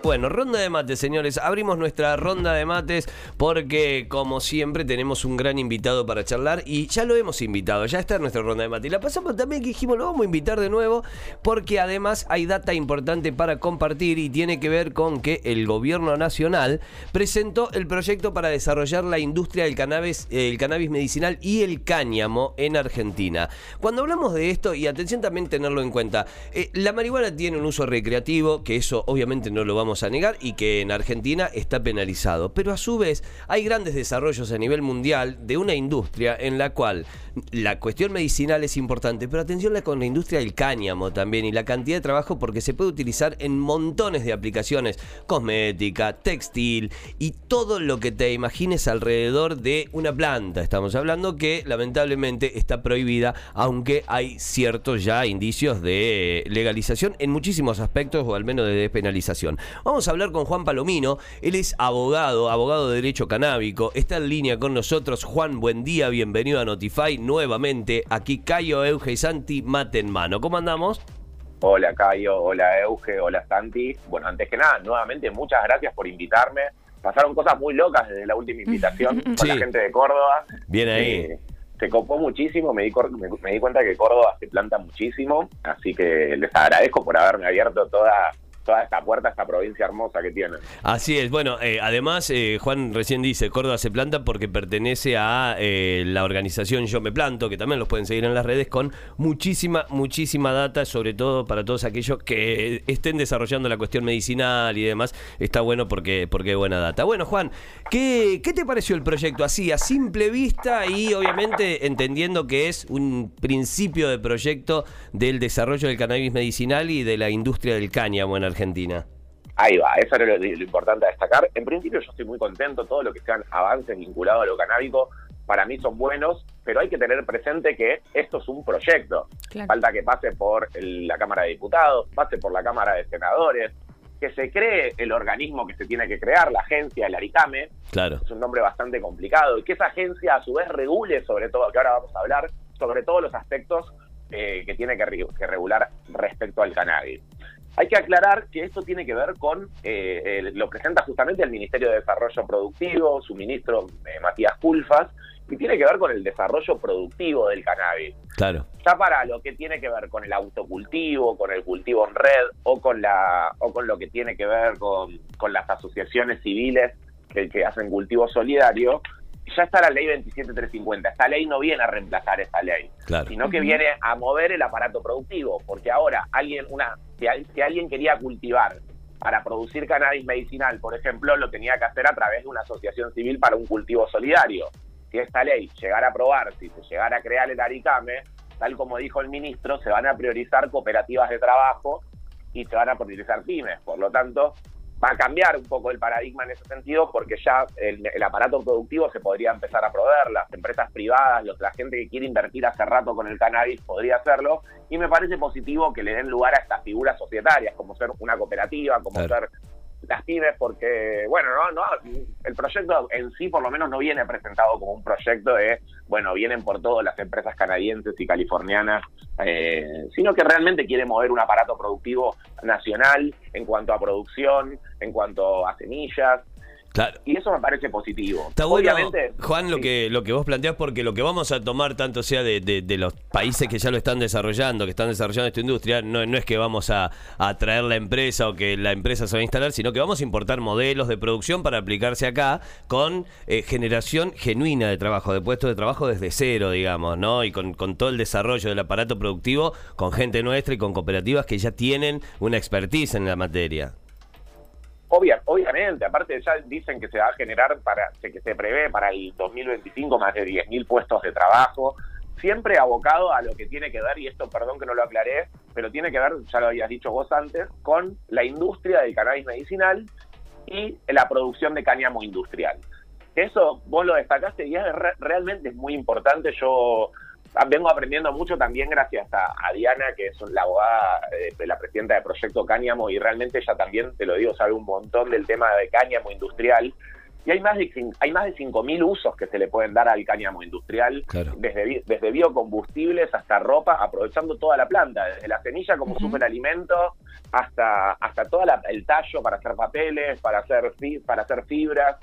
Bueno, ronda de mates, señores. Abrimos nuestra ronda de mates porque, como siempre, tenemos un gran invitado para charlar y ya lo hemos invitado, ya está en nuestra ronda de mates. Y la pasamos también que dijimos, lo vamos a invitar de nuevo porque además hay data importante para compartir y tiene que ver con que el gobierno nacional presentó el proyecto para desarrollar la industria del cannabis, el cannabis medicinal y el cáñamo en Argentina. Cuando hablamos de esto, y atención también tenerlo en cuenta, eh, la marihuana tiene un uso recreativo, que eso obviamente no lo vamos a negar y que en Argentina está penalizado. Pero a su vez hay grandes desarrollos a nivel mundial de una industria en la cual la cuestión medicinal es importante, pero atención con la industria del cáñamo también y la cantidad de trabajo porque se puede utilizar en montones de aplicaciones, cosmética, textil y todo lo que te imagines alrededor de una planta. Estamos hablando que lamentablemente está prohibida, aunque hay ciertos ya indicios de legalización en muchísimos aspectos o al menos de despenalización. Vamos a hablar con Juan Palomino, él es abogado, abogado de derecho canábico, está en línea con nosotros. Juan, buen día, bienvenido a Notify nuevamente. Aquí Cayo, Euge y Santi, mate en mano. ¿Cómo andamos? Hola Cayo, hola Euge, hola Santi. Bueno, antes que nada, nuevamente muchas gracias por invitarme. Pasaron cosas muy locas desde la última invitación con la gente de Córdoba. Bien ahí. Eh, se copó muchísimo, me di, me di cuenta que Córdoba se planta muchísimo, así que les agradezco por haberme abierto toda toda esta puerta, esta provincia hermosa que tiene. Así es, bueno, eh, además eh, Juan recién dice, Córdoba se planta porque pertenece a eh, la organización Yo Me Planto, que también los pueden seguir en las redes, con muchísima, muchísima data, sobre todo para todos aquellos que estén desarrollando la cuestión medicinal y demás, está bueno porque, porque buena data. Bueno, Juan, ¿qué, ¿qué te pareció el proyecto así, a simple vista y obviamente entendiendo que es un principio de proyecto del desarrollo del cannabis medicinal y de la industria del cáñamo en Argentina? Argentina. Ahí va, eso era lo, importante a destacar. En principio yo estoy muy contento, todo lo que sean avances vinculados a lo canábico para mí son buenos, pero hay que tener presente que esto es un proyecto. Falta que pase por la Cámara de Diputados, pase por la Cámara de Senadores, que se cree el organismo que se tiene que crear, la agencia, el ARICAME. Claro. Es un nombre bastante complicado. Y que esa agencia a su vez regule sobre todo, que ahora vamos a hablar, sobre todos los aspectos eh, que tiene que, que regular respecto al cannabis. Hay que aclarar que esto tiene que ver con, eh, lo presenta justamente el Ministerio de Desarrollo Productivo, su ministro eh, Matías Culfas, y tiene que ver con el desarrollo productivo del cannabis. Claro. Ya para lo que tiene que ver con el autocultivo, con el cultivo en red o con la o con lo que tiene que ver con, con las asociaciones civiles que, que hacen cultivo solidario, ya está la ley 27350. Esta ley no viene a reemplazar esa ley, sino que viene a mover el aparato productivo, porque ahora alguien, una, si, alguien quería cultivar para producir cannabis medicinal, por ejemplo, lo tenía que hacer a través de una asociación civil para un cultivo solidario. Si esta ley llegara a aprobar, si se llegara a crear el ARICAME, tal como dijo el ministro, se van a priorizar cooperativas de trabajo y se van a priorizar pymes. Por lo tanto, va a cambiar un poco el paradigma en ese sentido porque ya el, aparato productivo se podría empezar a proveer, las empresas privadas, los, la gente que quiere invertir hace rato con el cannabis podría hacerlo. Y me parece positivo que le den lugar a estas figuras societarias como ser una cooperativa, como ser las pymes porque, bueno, no, no, el proyecto en sí por lo menos no viene presentado como un proyecto de, bueno, vienen por todas las empresas canadienses y californianas, eh, sino que realmente quiere mover un aparato productivo nacional en cuanto a producción, en cuanto a semillas, y eso me parece positivo. Está Obviamente, Juan, lo que lo que vos planteás, porque lo que vamos a tomar, tanto sea de, los países que ya lo están desarrollando, que están desarrollando esta industria, no, no es que vamos a, traer la empresa o que la empresa se va a instalar, sino que vamos a importar modelos de producción para aplicarse acá con eh, generación genuina de trabajo, de puestos de trabajo desde cero, digamos, ¿no? Y con, con todo el desarrollo del aparato productivo, con gente nuestra y con cooperativas que ya tienen una expertise en la materia obviamente, aparte ya dicen que se va a generar, para que se prevé para el 2025 más de 10.000 puestos de trabajo, siempre abocado a lo que tiene que ver, y esto perdón que no lo aclaré, pero tiene que ver, ya lo habías dicho vos antes, con la industria del cannabis medicinal y la producción de cáñamo industrial. Eso vos lo destacaste y es, realmente es muy importante. Yo vengo aprendiendo mucho también gracias a, Diana, que es la abogada eh, de, la presidenta de Proyecto Cáñamo, y realmente ella también, te lo digo, sabe un montón del tema de cáñamo industrial. y hay más de hay más de 5000 usos que se le pueden dar al cáñamo industrial, desde, desde biocombustibles hasta ropa, aprovechando toda la planta, desde la semilla como superalimento hasta hasta todo el tallo para hacer papeles, para hacer para hacer fibras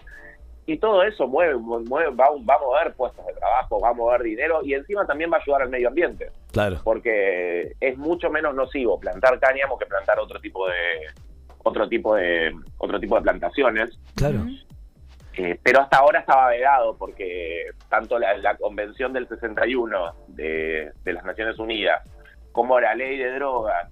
y todo eso mueve, mueve va, va, a mover puestos de trabajo, va a mover dinero y encima también va a ayudar al medio ambiente. Claro. Porque es mucho menos nocivo plantar cáñamo que plantar otro tipo de otro tipo de otro tipo de plantaciones. Claro. Eh, pero hasta ahora estaba vedado porque tanto la, Convención del 61 de, de, las Naciones Unidas como la ley de drogas,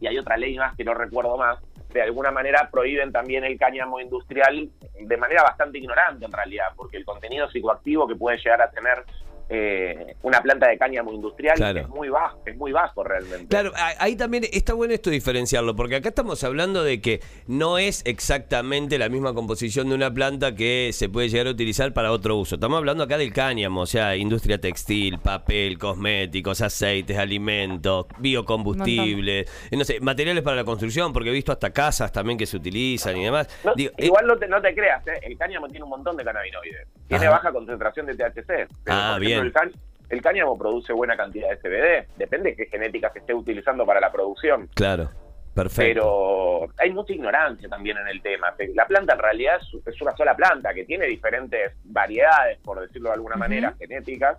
y hay otra ley más que no recuerdo más, de alguna manera prohíben también el cáñamo industrial de manera bastante ignorante en realidad, porque el contenido psicoactivo que puede llegar a tener eh, una planta de cáñamo industrial es muy bajo, es muy bajo realmente. Claro, ahí también está bueno esto diferenciarlo, porque acá estamos hablando de que no es exactamente la misma composición de una planta que se puede llegar a utilizar para otro uso. Estamos hablando acá del cáñamo, o sea, industria textil, papel, cosméticos, aceites, alimentos, biocombustibles, no sé, materiales para la construcción, porque he visto hasta casas también que se utilizan y demás. Eh, igual no, te, no te creas, ¿eh? el cáñamo tiene un montón de cannabinoides, tiene baja concentración de THC. ah, bien el, cáñamo produce buena cantidad de CBD, depende de qué genética se esté utilizando para la producción. Claro. Perfecto. Pero hay mucha ignorancia también en el tema. La planta en realidad es, una sola planta que tiene diferentes variedades, por decirlo de alguna manera, genéticas.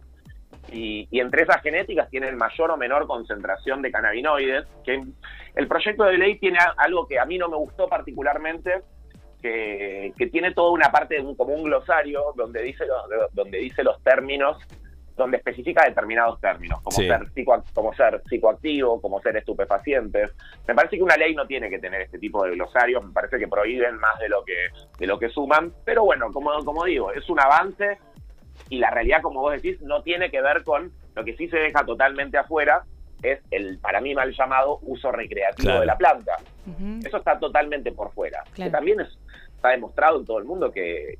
Y, entre esas genéticas tienen mayor o menor concentración de cannabinoides. Que el proyecto de ley tiene algo que a mí no me gustó particularmente, que, tiene toda una parte como un glosario donde dice, donde dice los términos donde especifica determinados términos, como, ser como ser psicoactivo, como ser estupefacientes. Me parece que una ley no tiene que tener este tipo de glosarios, me parece que prohíben más de lo que, de lo que suman, pero bueno, como, como digo, es un avance y la realidad, como vos decís, no tiene que ver con lo que sí se deja totalmente afuera, es el, para mí mal llamado, uso recreativo de la planta. Eso está totalmente por fuera. Que también es, está demostrado en todo el mundo que,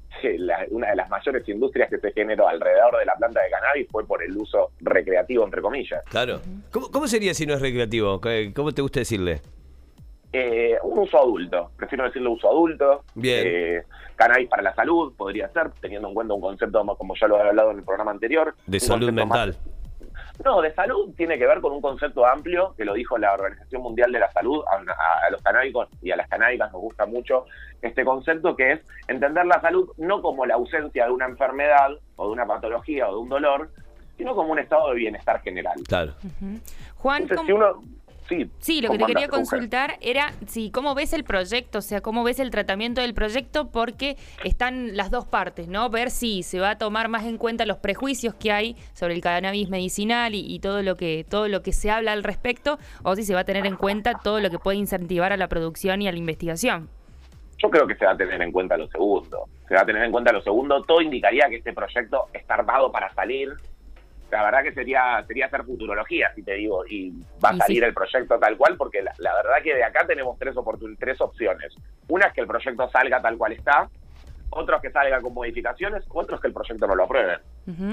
una de las mayores industrias que se generó alrededor de la planta de cannabis fue por el uso recreativo, entre comillas. Claro. ¿Cómo, sería si no es recreativo? ¿Cómo te gusta decirle? Eh, un uso adulto, prefiero decirle uso adulto. Bien. Eh, cannabis para la salud podría ser, teniendo en cuenta un concepto, como ya lo he hablado en el programa anterior. De salud mental. No, de salud tiene que ver con un concepto amplio que lo dijo la Organización Mundial de la Salud. A, los canábicos y a las canábicas nos gusta mucho este concepto que es entender la salud no como la ausencia de una enfermedad o de una patología o de un dolor, sino como un estado de bienestar general. Claro. Juan, si uno Sí, lo que te quería consultar era si cómo ves el proyecto, o sea, cómo ves el tratamiento del proyecto, porque están las dos partes, ¿no? Ver si se va a tomar más en cuenta los prejuicios que hay sobre el cannabis medicinal y, todo lo que todo lo que se habla al respecto, o si se va a tener en cuenta todo lo que puede incentivar a la producción y a la investigación. Yo creo que se va a tener en cuenta lo segundo. Se va a tener en cuenta lo segundo. Todo indicaría que este proyecto está armado para salir la verdad que sería sería hacer futurología, si te digo, y va a salir el proyecto tal cual, porque la, verdad que de acá tenemos tres, tres opciones. Una es que el proyecto salga tal cual está, otros que salga con modificaciones, otros que el proyecto no lo aprueben.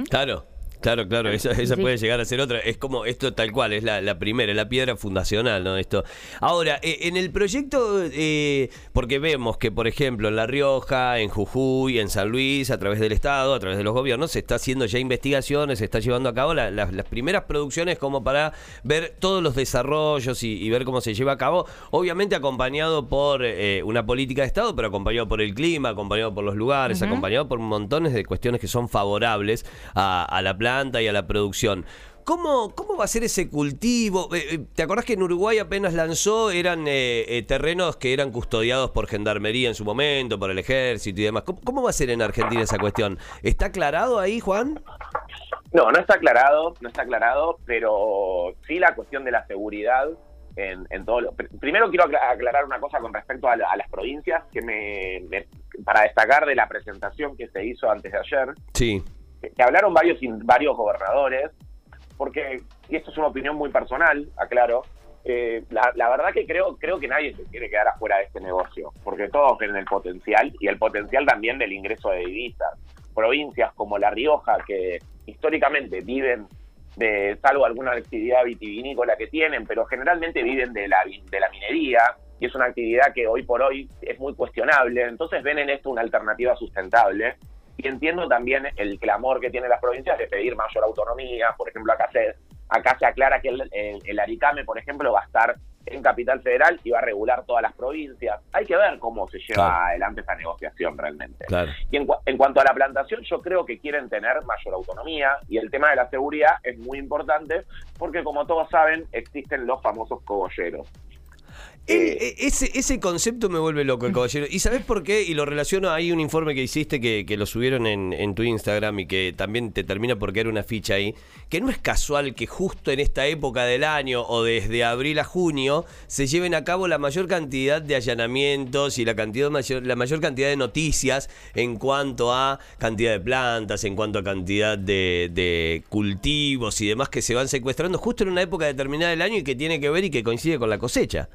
Claro. Claro, claro, esa, esa puede llegar a ser otra. Es como esto tal cual, es la, la primera, la piedra fundacional, ¿no? Esto. Ahora, eh, en el proyecto, eh, porque vemos que, por ejemplo, en La Rioja, en Jujuy, en San Luis, a través del Estado, a través de los gobiernos, se está haciendo ya investigaciones, se está llevando a cabo las primeras producciones como para ver todos los desarrollos y, ver cómo se lleva a cabo. Obviamente acompañado por eh, una política de Estado, pero acompañado por el clima, acompañado por los lugares, acompañado por montones de cuestiones que son favorables a, a la planta y a la producción. ¿Cómo, ¿Cómo va a ser ese cultivo? Eh, eh, ¿Te acordás que en Uruguay apenas lanzó, eran eh, terrenos que eran custodiados por gendarmería en su momento, por el ejército y demás? ¿Cómo, va a ser en Argentina esa cuestión? ¿Está aclarado ahí, Juan? No, no está aclarado, no está aclarado, pero sí la cuestión de la seguridad en, en todo lo... Primero quiero aclarar una cosa con respecto a, las provincias, que me, para destacar de la presentación que se hizo antes de ayer. Sí que hablaron varios, varios gobernadores, porque, y esto es una opinión muy personal, aclaro, eh, la, la, verdad que creo, creo que nadie se quiere quedar afuera de este negocio, porque todos ven el potencial y el potencial también del ingreso de divisas. Provincias como La Rioja, que históricamente viven de, salvo alguna actividad vitivinícola que tienen, pero generalmente viven de la, de la minería, y es una actividad que hoy por hoy es muy cuestionable, entonces ven en esto una alternativa sustentable. Y entiendo también el clamor que tienen las provincias de pedir mayor autonomía. Por ejemplo, acá se, acá se aclara que el, el, Aricame, por ejemplo, va a estar en Capital Federal y va a regular todas las provincias. Hay que ver cómo se lleva adelante esa negociación realmente. Y en, en, cuanto a la plantación, yo creo que quieren tener mayor autonomía y el tema de la seguridad es muy importante porque, como todos saben, existen los famosos cogolleros. Eh, eh, ese, ese concepto me vuelve loco, el caballero. ¿Y sabes por qué? Y lo relaciono, hay un informe que hiciste que, que lo subieron en, en, tu Instagram y que también te termina porque era una ficha ahí, que no es casual que justo en esta época del año o desde abril a junio se lleven a cabo la mayor cantidad de allanamientos y la, cantidad mayor, la mayor cantidad de noticias en cuanto a cantidad de plantas, en cuanto a cantidad de, de cultivos y demás que se van secuestrando justo en una época determinada del año y que tiene que ver y que coincide con la cosecha.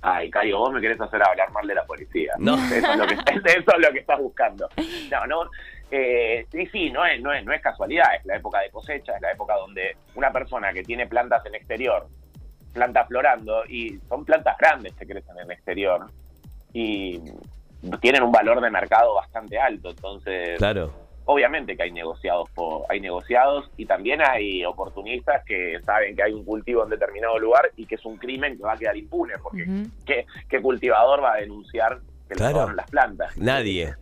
Ay, Cayo, vos me querés hacer hablar mal de la policía. No. Eso es lo que, eso es lo que estás buscando. No, no. Eh, sí, sí, no es, no, es, no es casualidad, es la época de cosecha, es la época donde una persona que tiene plantas en exterior, plantas florando, y son plantas grandes que crecen en el exterior, y tienen un valor de mercado bastante alto, entonces... Claro obviamente que hay negociados hay negociados y también hay oportunistas que saben que hay un cultivo en determinado lugar y que es un crimen que va a quedar impune porque ¿qué, cultivador va a denunciar que le las plantas? Nadie.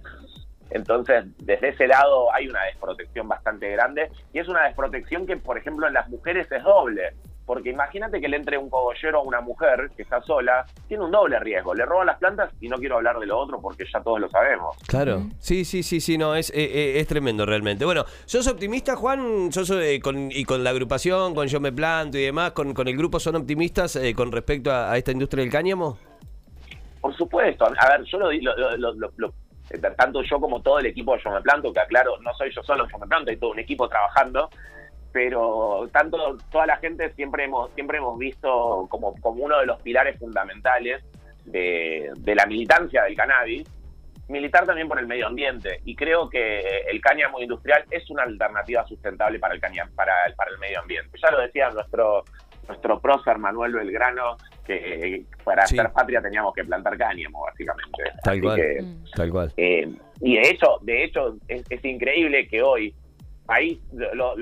Entonces, desde ese lado hay una desprotección bastante grande y es una desprotección que, por ejemplo, en las mujeres es doble. Porque imagínate que le entre un cogollero a una mujer que está sola, tiene un doble riesgo. Le roban las plantas y no quiero hablar de lo otro porque ya todos lo sabemos. Claro, sí, sí, sí, sí, no, es, eh, eh, es, tremendo realmente. Bueno, ¿sos optimista, Juan? ¿Sos, eh, con, y con la agrupación, con Yo Me Planto y demás, con, con el grupo son optimistas con respecto a, esta industria del cáñamo? Por supuesto. A ver, yo lo, tanto yo como todo el equipo de Yo Me Planto, que aclaro, no soy yo solo Yo Me Planto, hay todo un equipo trabajando pero tanto toda la gente siempre hemos siempre hemos visto como, como uno de los pilares fundamentales de, la militancia del cannabis militar también por el medio ambiente. Y creo que el cáñamo industrial es una alternativa sustentable para el para el, para el medio ambiente. Ya lo decía nuestro nuestro prócer Manuel Belgrano que para hacer patria teníamos que plantar cáñamo básicamente. Tal cual. tal cual. eh, y de hecho de hecho es, es increíble que hoy país lo,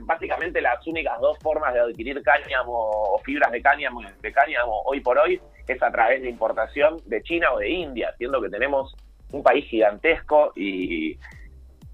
básicamente las únicas dos formas de adquirir cáñamo o fibras de cáñamo, de cáñamo hoy por hoy es a través de importación de China o de India, siendo que tenemos un país gigantesco y,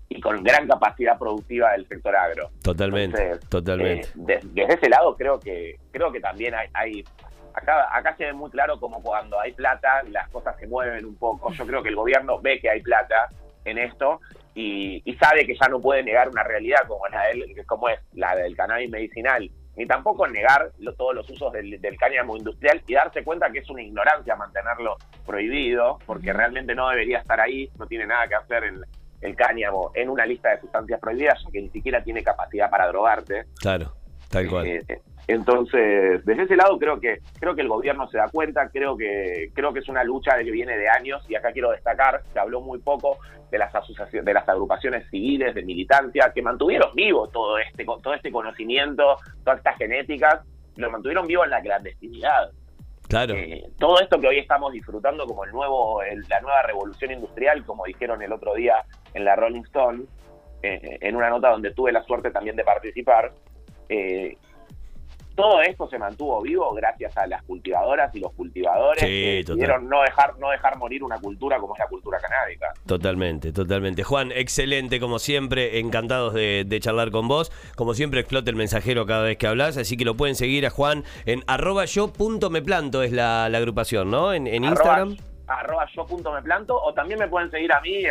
y con gran capacidad productiva del sector agro. Totalmente, totalmente. Eh, desde ese lado creo que creo que también hay, hay acá acá se ve muy claro como cuando hay plata las cosas se mueven un poco. Yo creo que el gobierno ve que hay plata en esto y, sabe que ya no puede negar una realidad como la del, como es la del cannabis medicinal, ni tampoco negar todos los usos del, cáñamo industrial y darse cuenta que es una ignorancia mantenerlo prohibido, porque realmente no debería estar ahí, no tiene nada que hacer el, el cáñamo en una lista de sustancias prohibidas, ya que ni siquiera tiene capacidad para drogarte. Claro, tal cual. Eh, eh, entonces, desde ese lado creo que creo que el gobierno se da cuenta, creo que creo que es una lucha que viene de años y acá quiero destacar, se habló muy poco de las asociaciones, de las agrupaciones civiles de militancia que mantuvieron vivo todo este todo este conocimiento, todas estas genéticas, lo mantuvieron vivo en la clandestinidad. Claro. Eh, todo esto que hoy estamos disfrutando como el nuevo la nueva revolución industrial, como dijeron el otro día en la Rolling Stone, eh, en una nota donde tuve la suerte también de participar, eh, todo esto se mantuvo vivo gracias a las cultivadoras y los cultivadores que decidieron no dejar, no dejar morir una cultura como es la cultura canábica. Totalmente, totalmente. Juan, excelente como siempre, encantados de, charlar con vos. Como siempre explota el mensajero cada vez que hablas, así que lo pueden seguir a Juan en arroba yo punto me planto, es la, agrupación, ¿no? En, Instagram arroba yo punto me planto o también me pueden seguir a mí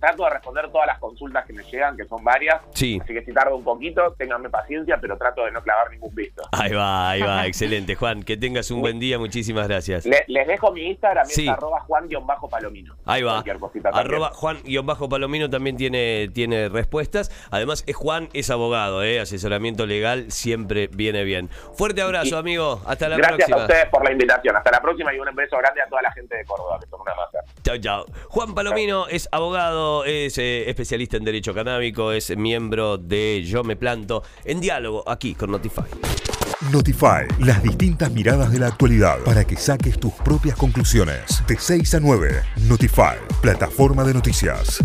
trato de responder todas las consultas que me llegan que son varias. Sí. así que si tardo un poquito ténganme paciencia pero trato de no clavar ningún visto. Ahí va ahí va excelente. Juan que tengas un buen día muchísimas gracias. Les dejo mi Instagram es arroba Juan-Palomino. Ahí va. Arroba Juan-Palomino también tiene, tiene respuestas. Además es Juan es abogado ¿eh? asesoramiento legal siempre viene bien. Fuerte abrazo amigo. Hasta la próxima gracias a ustedes por la invitación. Hasta la próxima y un beso grande a toda la gente de Córdoba Chao, chao. Juan Palomino es abogado, es eh, especialista en derecho canábico, es miembro de Yo Me Planto, en diálogo aquí con Notify. Notify, las distintas miradas de la actualidad para que saques tus propias conclusiones. De 6 a 9, Notify, plataforma de noticias.